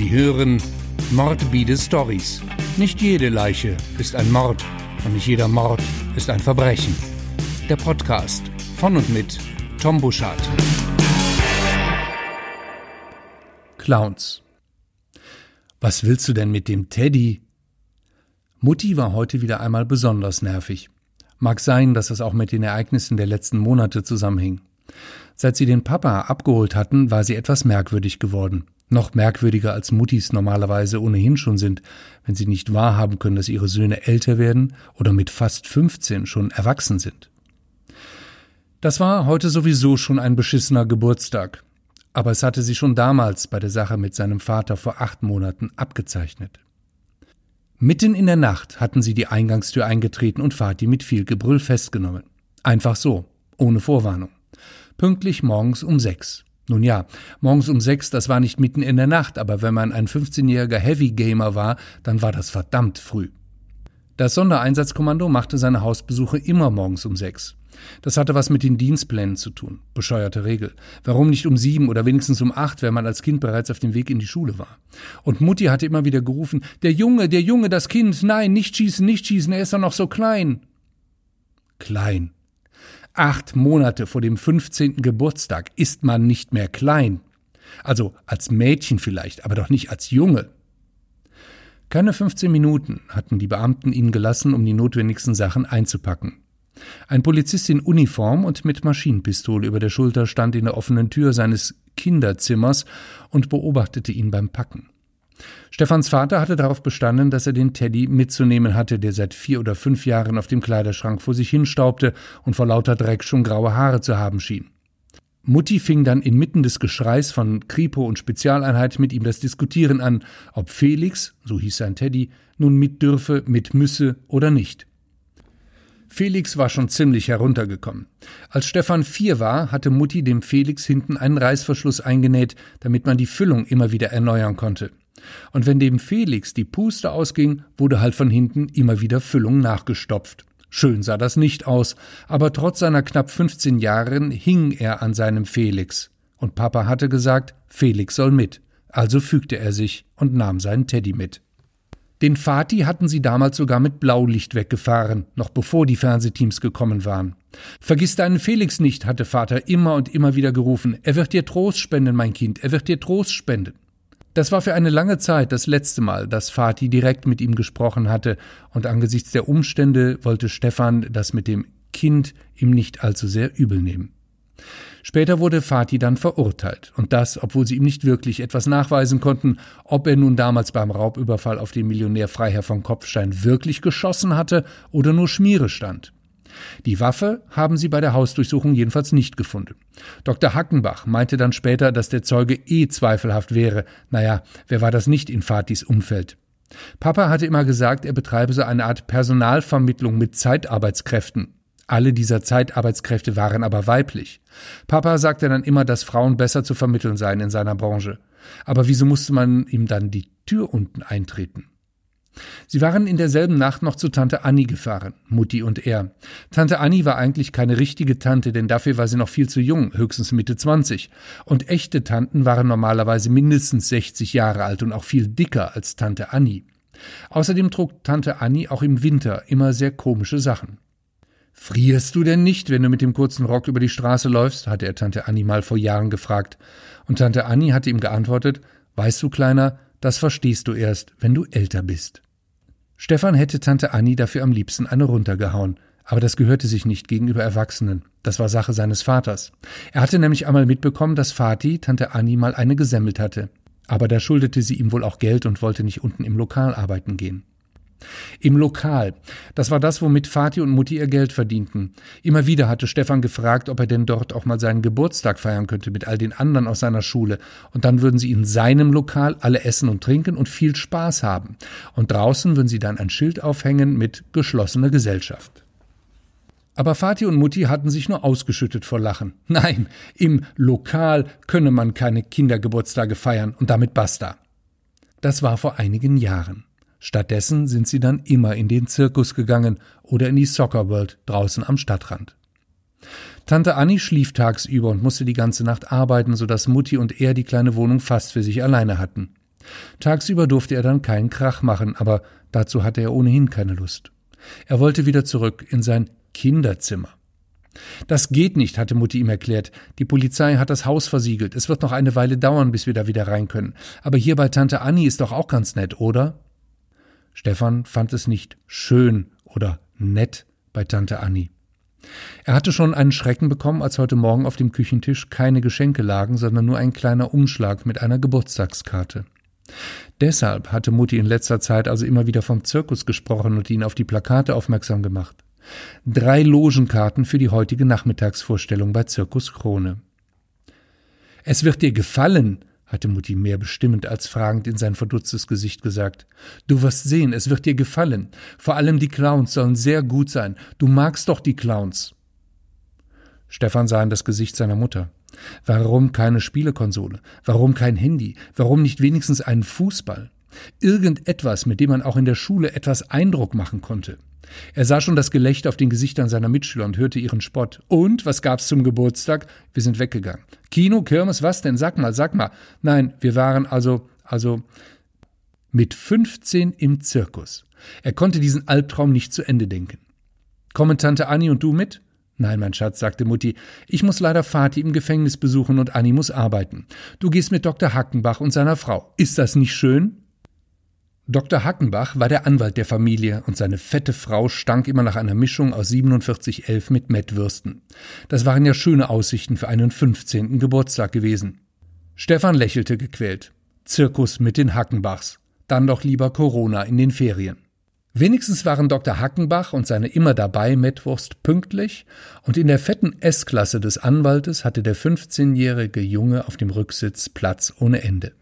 Sie hören Mordbide Stories. Nicht jede Leiche ist ein Mord und nicht jeder Mord ist ein Verbrechen. Der Podcast von und mit Tom Buschardt. Clowns. Was willst du denn mit dem Teddy? Mutti war heute wieder einmal besonders nervig. Mag sein, dass es auch mit den Ereignissen der letzten Monate zusammenhing. Seit sie den Papa abgeholt hatten, war sie etwas merkwürdig geworden. Noch merkwürdiger als Muttis normalerweise ohnehin schon sind, wenn sie nicht wahrhaben können, dass ihre Söhne älter werden oder mit fast 15 schon erwachsen sind. Das war heute sowieso schon ein beschissener Geburtstag. Aber es hatte sie schon damals bei der Sache mit seinem Vater vor acht Monaten abgezeichnet. Mitten in der Nacht hatten sie die Eingangstür eingetreten und Vati mit viel Gebrüll festgenommen. Einfach so, ohne Vorwarnung. Pünktlich morgens um sechs. Nun ja, morgens um sechs, das war nicht mitten in der Nacht, aber wenn man ein 15-jähriger Heavy Gamer war, dann war das verdammt früh. Das Sondereinsatzkommando machte seine Hausbesuche immer morgens um sechs. Das hatte was mit den Dienstplänen zu tun. Bescheuerte Regel. Warum nicht um sieben oder wenigstens um acht, wenn man als Kind bereits auf dem Weg in die Schule war? Und Mutti hatte immer wieder gerufen, der Junge, der Junge, das Kind, nein, nicht schießen, nicht schießen, er ist doch noch so klein. Klein. Acht Monate vor dem 15. Geburtstag ist man nicht mehr klein. Also als Mädchen vielleicht, aber doch nicht als Junge. Keine 15 Minuten hatten die Beamten ihn gelassen, um die notwendigsten Sachen einzupacken. Ein Polizist in Uniform und mit Maschinenpistole über der Schulter stand in der offenen Tür seines Kinderzimmers und beobachtete ihn beim Packen. Stefans Vater hatte darauf bestanden, dass er den Teddy mitzunehmen hatte, der seit vier oder fünf Jahren auf dem Kleiderschrank vor sich hinstaubte und vor lauter Dreck schon graue Haare zu haben schien. Mutti fing dann inmitten des Geschreis von Kripo und Spezialeinheit mit ihm das Diskutieren an, ob Felix, so hieß sein Teddy, nun mit dürfe, mit müsse oder nicht. Felix war schon ziemlich heruntergekommen. Als Stefan vier war, hatte Mutti dem Felix hinten einen Reißverschluss eingenäht, damit man die Füllung immer wieder erneuern konnte. Und wenn dem Felix die Puste ausging, wurde halt von hinten immer wieder Füllung nachgestopft. Schön sah das nicht aus, aber trotz seiner knapp 15 Jahren hing er an seinem Felix. Und Papa hatte gesagt, Felix soll mit. Also fügte er sich und nahm seinen Teddy mit. Den Fati hatten sie damals sogar mit Blaulicht weggefahren, noch bevor die Fernsehteams gekommen waren. Vergiss deinen Felix nicht, hatte Vater immer und immer wieder gerufen. Er wird dir Trost spenden, mein Kind, er wird dir Trost spenden. Das war für eine lange Zeit das letzte Mal, dass Fatih direkt mit ihm gesprochen hatte, und angesichts der Umstände wollte Stefan das mit dem Kind ihm nicht allzu sehr übel nehmen. Später wurde Fatih dann verurteilt, und das, obwohl sie ihm nicht wirklich etwas nachweisen konnten, ob er nun damals beim Raubüberfall auf den Millionär Freiherr von Kopfstein wirklich geschossen hatte oder nur Schmiere stand. Die Waffe haben sie bei der Hausdurchsuchung jedenfalls nicht gefunden. Dr. Hackenbach meinte dann später, dass der Zeuge eh zweifelhaft wäre. Naja, wer war das nicht in Fatis Umfeld? Papa hatte immer gesagt, er betreibe so eine Art Personalvermittlung mit Zeitarbeitskräften. Alle dieser Zeitarbeitskräfte waren aber weiblich. Papa sagte dann immer, dass Frauen besser zu vermitteln seien in seiner Branche. Aber wieso musste man ihm dann die Tür unten eintreten? Sie waren in derselben Nacht noch zu Tante Annie gefahren, Mutti und er. Tante Annie war eigentlich keine richtige Tante, denn dafür war sie noch viel zu jung, höchstens Mitte 20. Und echte Tanten waren normalerweise mindestens 60 Jahre alt und auch viel dicker als Tante Annie. Außerdem trug Tante Annie auch im Winter immer sehr komische Sachen. Frierst du denn nicht, wenn du mit dem kurzen Rock über die Straße läufst? hatte er Tante Annie mal vor Jahren gefragt. Und Tante Annie hatte ihm geantwortet, Weißt du, Kleiner, das verstehst du erst, wenn du älter bist. Stefan hätte Tante Annie dafür am liebsten eine runtergehauen, aber das gehörte sich nicht gegenüber Erwachsenen. Das war Sache seines Vaters. Er hatte nämlich einmal mitbekommen, dass Vati Tante Annie mal eine gesemmelt hatte. Aber da schuldete sie ihm wohl auch Geld und wollte nicht unten im Lokal arbeiten gehen. Im Lokal. Das war das, womit Vati und Mutti ihr Geld verdienten. Immer wieder hatte Stefan gefragt, ob er denn dort auch mal seinen Geburtstag feiern könnte mit all den anderen aus seiner Schule. Und dann würden sie in seinem Lokal alle essen und trinken und viel Spaß haben. Und draußen würden sie dann ein Schild aufhängen mit geschlossene Gesellschaft. Aber Vati und Mutti hatten sich nur ausgeschüttet vor Lachen. Nein, im Lokal könne man keine Kindergeburtstage feiern und damit basta. Das war vor einigen Jahren. Stattdessen sind sie dann immer in den Zirkus gegangen oder in die Soccer World draußen am Stadtrand. Tante Annie schlief tagsüber und musste die ganze Nacht arbeiten, so dass Mutti und er die kleine Wohnung fast für sich alleine hatten. Tagsüber durfte er dann keinen Krach machen, aber dazu hatte er ohnehin keine Lust. Er wollte wieder zurück in sein Kinderzimmer. Das geht nicht, hatte Mutti ihm erklärt. Die Polizei hat das Haus versiegelt. Es wird noch eine Weile dauern, bis wir da wieder rein können. Aber hier bei Tante Annie ist doch auch ganz nett, oder? Stefan fand es nicht schön oder nett bei Tante Annie. Er hatte schon einen Schrecken bekommen, als heute Morgen auf dem Küchentisch keine Geschenke lagen, sondern nur ein kleiner Umschlag mit einer Geburtstagskarte. Deshalb hatte Mutti in letzter Zeit also immer wieder vom Zirkus gesprochen und ihn auf die Plakate aufmerksam gemacht. Drei Logenkarten für die heutige Nachmittagsvorstellung bei Zirkus Krone. Es wird dir gefallen, hatte Mutti mehr bestimmend als fragend in sein verdutztes Gesicht gesagt. Du wirst sehen, es wird dir gefallen. Vor allem die Clowns sollen sehr gut sein. Du magst doch die Clowns. Stefan sah in das Gesicht seiner Mutter. Warum keine Spielekonsole? Warum kein Handy? Warum nicht wenigstens einen Fußball? Irgendetwas, mit dem man auch in der Schule etwas Eindruck machen konnte. Er sah schon das Gelächter auf den Gesichtern seiner Mitschüler und hörte ihren Spott. Und, was gab's zum Geburtstag? Wir sind weggegangen. Kino, Kirmes, was denn? Sag mal, sag mal. Nein, wir waren also, also, mit 15 im Zirkus. Er konnte diesen Albtraum nicht zu Ende denken. Kommen Tante Annie und du mit? Nein, mein Schatz, sagte Mutti, ich muss leider Vati im Gefängnis besuchen und Annie muss arbeiten. Du gehst mit Dr. Hackenbach und seiner Frau. Ist das nicht schön? Dr. Hackenbach war der Anwalt der Familie und seine fette Frau stank immer nach einer Mischung aus 4711 mit Mettwürsten. Das waren ja schöne Aussichten für einen 15. Geburtstag gewesen. Stefan lächelte gequält. Zirkus mit den Hackenbachs. Dann doch lieber Corona in den Ferien. Wenigstens waren Dr. Hackenbach und seine immer dabei Mettwurst pünktlich und in der fetten S-Klasse des Anwaltes hatte der 15-jährige Junge auf dem Rücksitz Platz ohne Ende.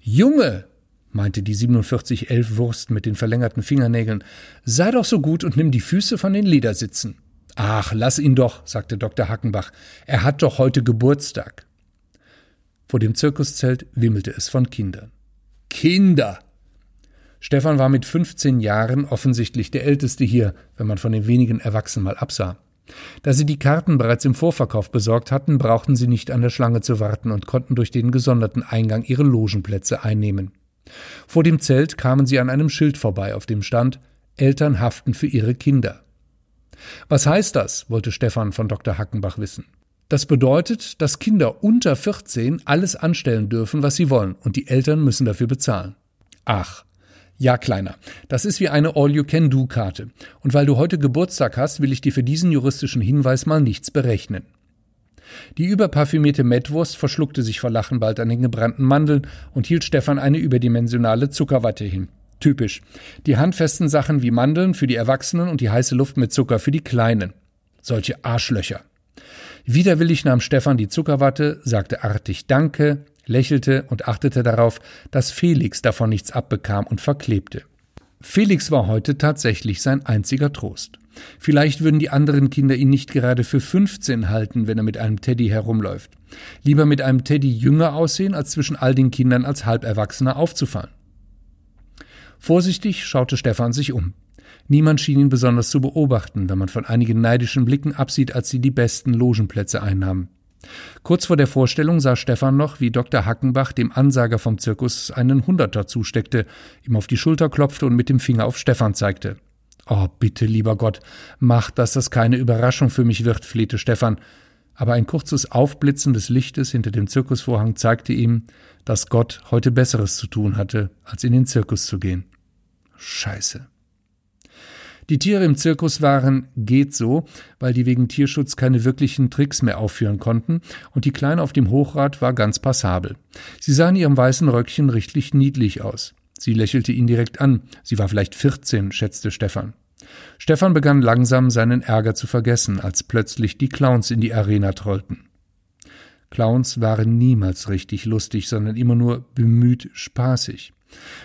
Junge, meinte die 4711 Wurst mit den verlängerten Fingernägeln, sei doch so gut und nimm die Füße von den Ledersitzen. Ach, lass ihn doch, sagte Dr. Hackenbach, er hat doch heute Geburtstag. Vor dem Zirkuszelt wimmelte es von Kindern. Kinder! Stefan war mit 15 Jahren offensichtlich der Älteste hier, wenn man von den wenigen Erwachsenen mal absah. Da sie die Karten bereits im Vorverkauf besorgt hatten, brauchten sie nicht an der Schlange zu warten und konnten durch den gesonderten Eingang ihre Logenplätze einnehmen. Vor dem Zelt kamen sie an einem Schild vorbei, auf dem stand Eltern haften für ihre Kinder. Was heißt das? wollte Stefan von Dr. Hackenbach wissen. Das bedeutet, dass Kinder unter 14 alles anstellen dürfen, was sie wollen, und die Eltern müssen dafür bezahlen. Ach, ja, Kleiner, das ist wie eine All-You-Can-Do-Karte. Und weil du heute Geburtstag hast, will ich dir für diesen juristischen Hinweis mal nichts berechnen. Die überparfümierte Mettwurst verschluckte sich vor Lachen bald an den gebrannten Mandeln und hielt Stefan eine überdimensionale Zuckerwatte hin. Typisch. Die handfesten Sachen wie Mandeln für die Erwachsenen und die heiße Luft mit Zucker für die Kleinen. Solche Arschlöcher. Widerwillig nahm Stefan die Zuckerwatte, sagte artig Danke, lächelte und achtete darauf, dass Felix davon nichts abbekam und verklebte. Felix war heute tatsächlich sein einziger Trost. Vielleicht würden die anderen Kinder ihn nicht gerade für 15 halten, wenn er mit einem Teddy herumläuft. Lieber mit einem Teddy jünger aussehen, als zwischen all den Kindern als Halberwachsener aufzufallen. Vorsichtig schaute Stefan sich um. Niemand schien ihn besonders zu beobachten, wenn man von einigen neidischen Blicken absieht, als sie die besten Logenplätze einnahmen. Kurz vor der Vorstellung sah Stefan noch, wie Dr. Hackenbach dem Ansager vom Zirkus einen Hunderter zusteckte, ihm auf die Schulter klopfte und mit dem Finger auf Stefan zeigte. Oh, bitte, lieber Gott, mach, dass das keine Überraschung für mich wird, flehte Stefan. Aber ein kurzes Aufblitzen des Lichtes hinter dem Zirkusvorhang zeigte ihm, dass Gott heute Besseres zu tun hatte, als in den Zirkus zu gehen. Scheiße. Die Tiere im Zirkus waren geht so, weil die wegen Tierschutz keine wirklichen Tricks mehr aufführen konnten, und die Kleine auf dem Hochrad war ganz passabel. Sie sah in ihrem weißen Röckchen richtig niedlich aus. Sie lächelte ihn direkt an. Sie war vielleicht 14, schätzte Stefan. Stefan begann langsam seinen Ärger zu vergessen, als plötzlich die Clowns in die Arena trollten. Clowns waren niemals richtig lustig, sondern immer nur bemüht spaßig.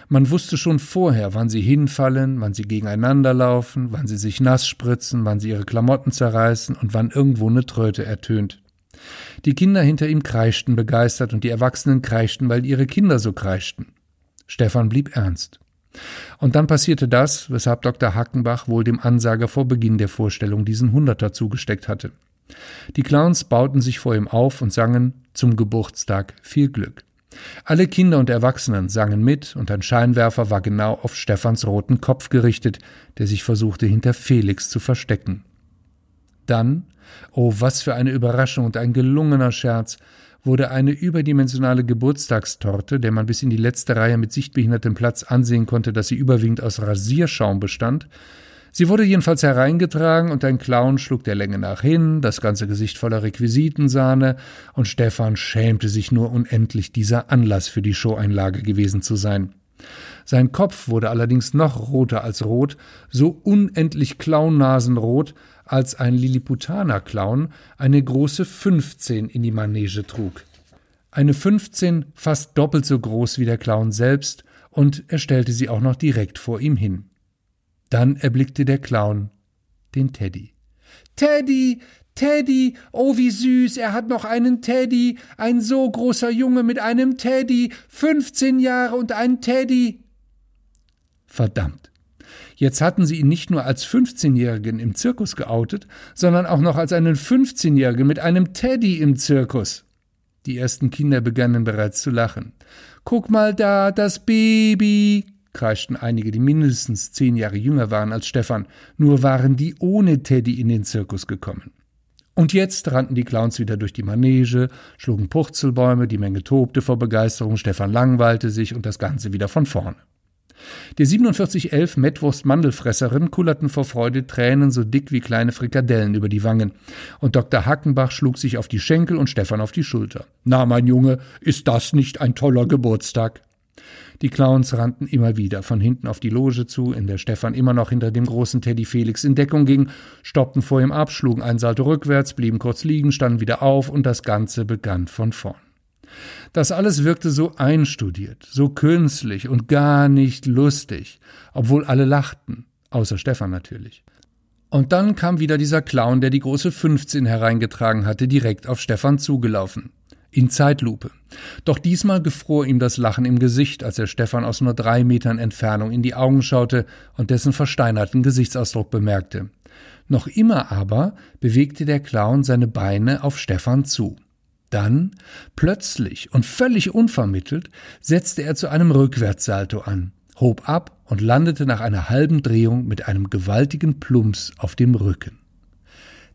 Man wusste schon vorher, wann sie hinfallen, wann sie gegeneinander laufen, wann sie sich nass spritzen, wann sie ihre Klamotten zerreißen und wann irgendwo eine Tröte ertönt. Die Kinder hinter ihm kreischten begeistert und die Erwachsenen kreischten, weil ihre Kinder so kreischten. Stefan blieb ernst. Und dann passierte das, weshalb Dr. Hackenbach wohl dem Ansager vor Beginn der Vorstellung diesen Hunderter zugesteckt hatte. Die Clowns bauten sich vor ihm auf und sangen zum Geburtstag viel Glück. Alle Kinder und Erwachsenen sangen mit, und ein Scheinwerfer war genau auf Stephans roten Kopf gerichtet, der sich versuchte hinter Felix zu verstecken. Dann, oh was für eine Überraschung und ein gelungener Scherz, wurde eine überdimensionale Geburtstagstorte, der man bis in die letzte Reihe mit sichtbehindertem Platz ansehen konnte, dass sie überwiegend aus Rasierschaum bestand, Sie wurde jedenfalls hereingetragen und ein Clown schlug der Länge nach hin, das ganze Gesicht voller Requisitensahne, und Stefan schämte sich nur unendlich, dieser Anlass für die Showeinlage gewesen zu sein. Sein Kopf wurde allerdings noch roter als rot, so unendlich clownnasenrot, als ein Lilliputaner-Clown eine große 15 in die Manege trug. Eine 15 fast doppelt so groß wie der Clown selbst, und er stellte sie auch noch direkt vor ihm hin. Dann erblickte der Clown den Teddy. Teddy, Teddy, oh wie süß, er hat noch einen Teddy, ein so großer Junge mit einem Teddy, fünfzehn Jahre und ein Teddy. Verdammt. Jetzt hatten sie ihn nicht nur als 15-Jährigen im Zirkus geoutet, sondern auch noch als einen 15-Jährigen mit einem Teddy im Zirkus. Die ersten Kinder begannen bereits zu lachen. Guck mal da, das Baby, kreischten einige, die mindestens zehn Jahre jünger waren als Stefan, nur waren die ohne Teddy in den Zirkus gekommen. Und jetzt rannten die Clowns wieder durch die Manege, schlugen Purzelbäume, die Menge tobte vor Begeisterung, Stefan langweilte sich und das Ganze wieder von vorne. Die 4711 Mettwurst-Mandelfresserin kullerten vor Freude Tränen so dick wie kleine Frikadellen über die Wangen. Und Dr. Hackenbach schlug sich auf die Schenkel und Stefan auf die Schulter. Na, mein Junge, ist das nicht ein toller Geburtstag? Die Clowns rannten immer wieder von hinten auf die Loge zu, in der Stefan immer noch hinter dem großen Teddy Felix in Deckung ging, stoppten vor ihm ab, schlugen einen Salto rückwärts, blieben kurz liegen, standen wieder auf und das Ganze begann von vorn. Das alles wirkte so einstudiert, so künstlich und gar nicht lustig, obwohl alle lachten, außer Stefan natürlich. Und dann kam wieder dieser Clown, der die große 15 hereingetragen hatte, direkt auf Stefan zugelaufen in Zeitlupe. Doch diesmal gefror ihm das Lachen im Gesicht, als er Stefan aus nur drei Metern Entfernung in die Augen schaute und dessen versteinerten Gesichtsausdruck bemerkte. Noch immer aber bewegte der Clown seine Beine auf Stefan zu. Dann, plötzlich und völlig unvermittelt, setzte er zu einem Rückwärtssalto an, hob ab und landete nach einer halben Drehung mit einem gewaltigen Plumps auf dem Rücken.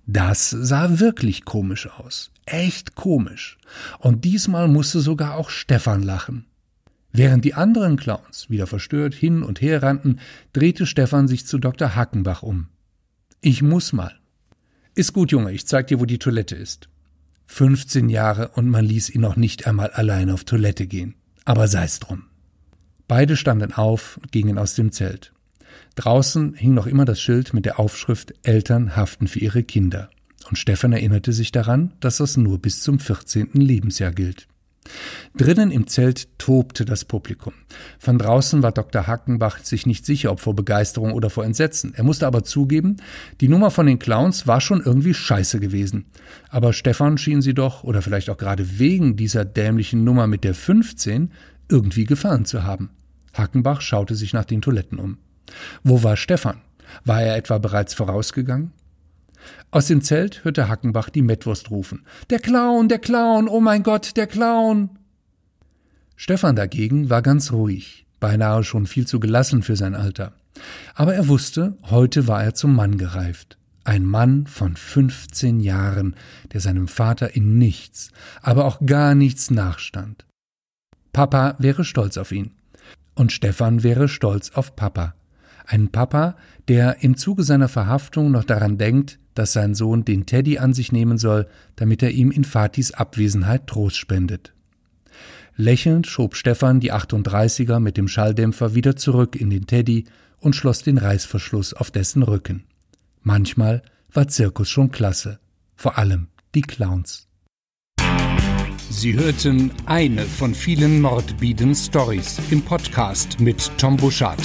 Das sah wirklich komisch aus. Echt komisch. Und diesmal musste sogar auch Stefan lachen. Während die anderen Clowns wieder verstört hin und her rannten, drehte Stefan sich zu Dr. Hackenbach um. Ich muss mal. Ist gut, Junge, ich zeig dir, wo die Toilette ist. 15 Jahre und man ließ ihn noch nicht einmal allein auf Toilette gehen. Aber sei's drum. Beide standen auf und gingen aus dem Zelt. Draußen hing noch immer das Schild mit der Aufschrift Eltern haften für ihre Kinder. Und Stefan erinnerte sich daran, dass das nur bis zum 14. Lebensjahr gilt. Drinnen im Zelt tobte das Publikum. Von draußen war Dr. Hackenbach sich nicht sicher, ob vor Begeisterung oder vor Entsetzen. Er musste aber zugeben, die Nummer von den Clowns war schon irgendwie scheiße gewesen. Aber Stefan schien sie doch, oder vielleicht auch gerade wegen dieser dämlichen Nummer mit der 15, irgendwie gefallen zu haben. Hackenbach schaute sich nach den Toiletten um. Wo war Stefan? War er etwa bereits vorausgegangen? Aus dem Zelt hörte Hackenbach die Mettwurst rufen. Der Clown, der Clown, oh mein Gott, der Clown. Stefan dagegen war ganz ruhig, beinahe schon viel zu gelassen für sein Alter. Aber er wusste, heute war er zum Mann gereift. Ein Mann von 15 Jahren, der seinem Vater in nichts, aber auch gar nichts nachstand. Papa wäre stolz auf ihn. Und Stefan wäre stolz auf Papa. Ein Papa, der im Zuge seiner Verhaftung noch daran denkt, dass sein Sohn den Teddy an sich nehmen soll, damit er ihm in Fatis Abwesenheit Trost spendet. Lächelnd schob Stefan die 38er mit dem Schalldämpfer wieder zurück in den Teddy und schloss den Reißverschluss auf dessen Rücken. Manchmal war Zirkus schon klasse, vor allem die Clowns. Sie hörten eine von vielen mordbieden Stories im Podcast mit Tom Buschardt.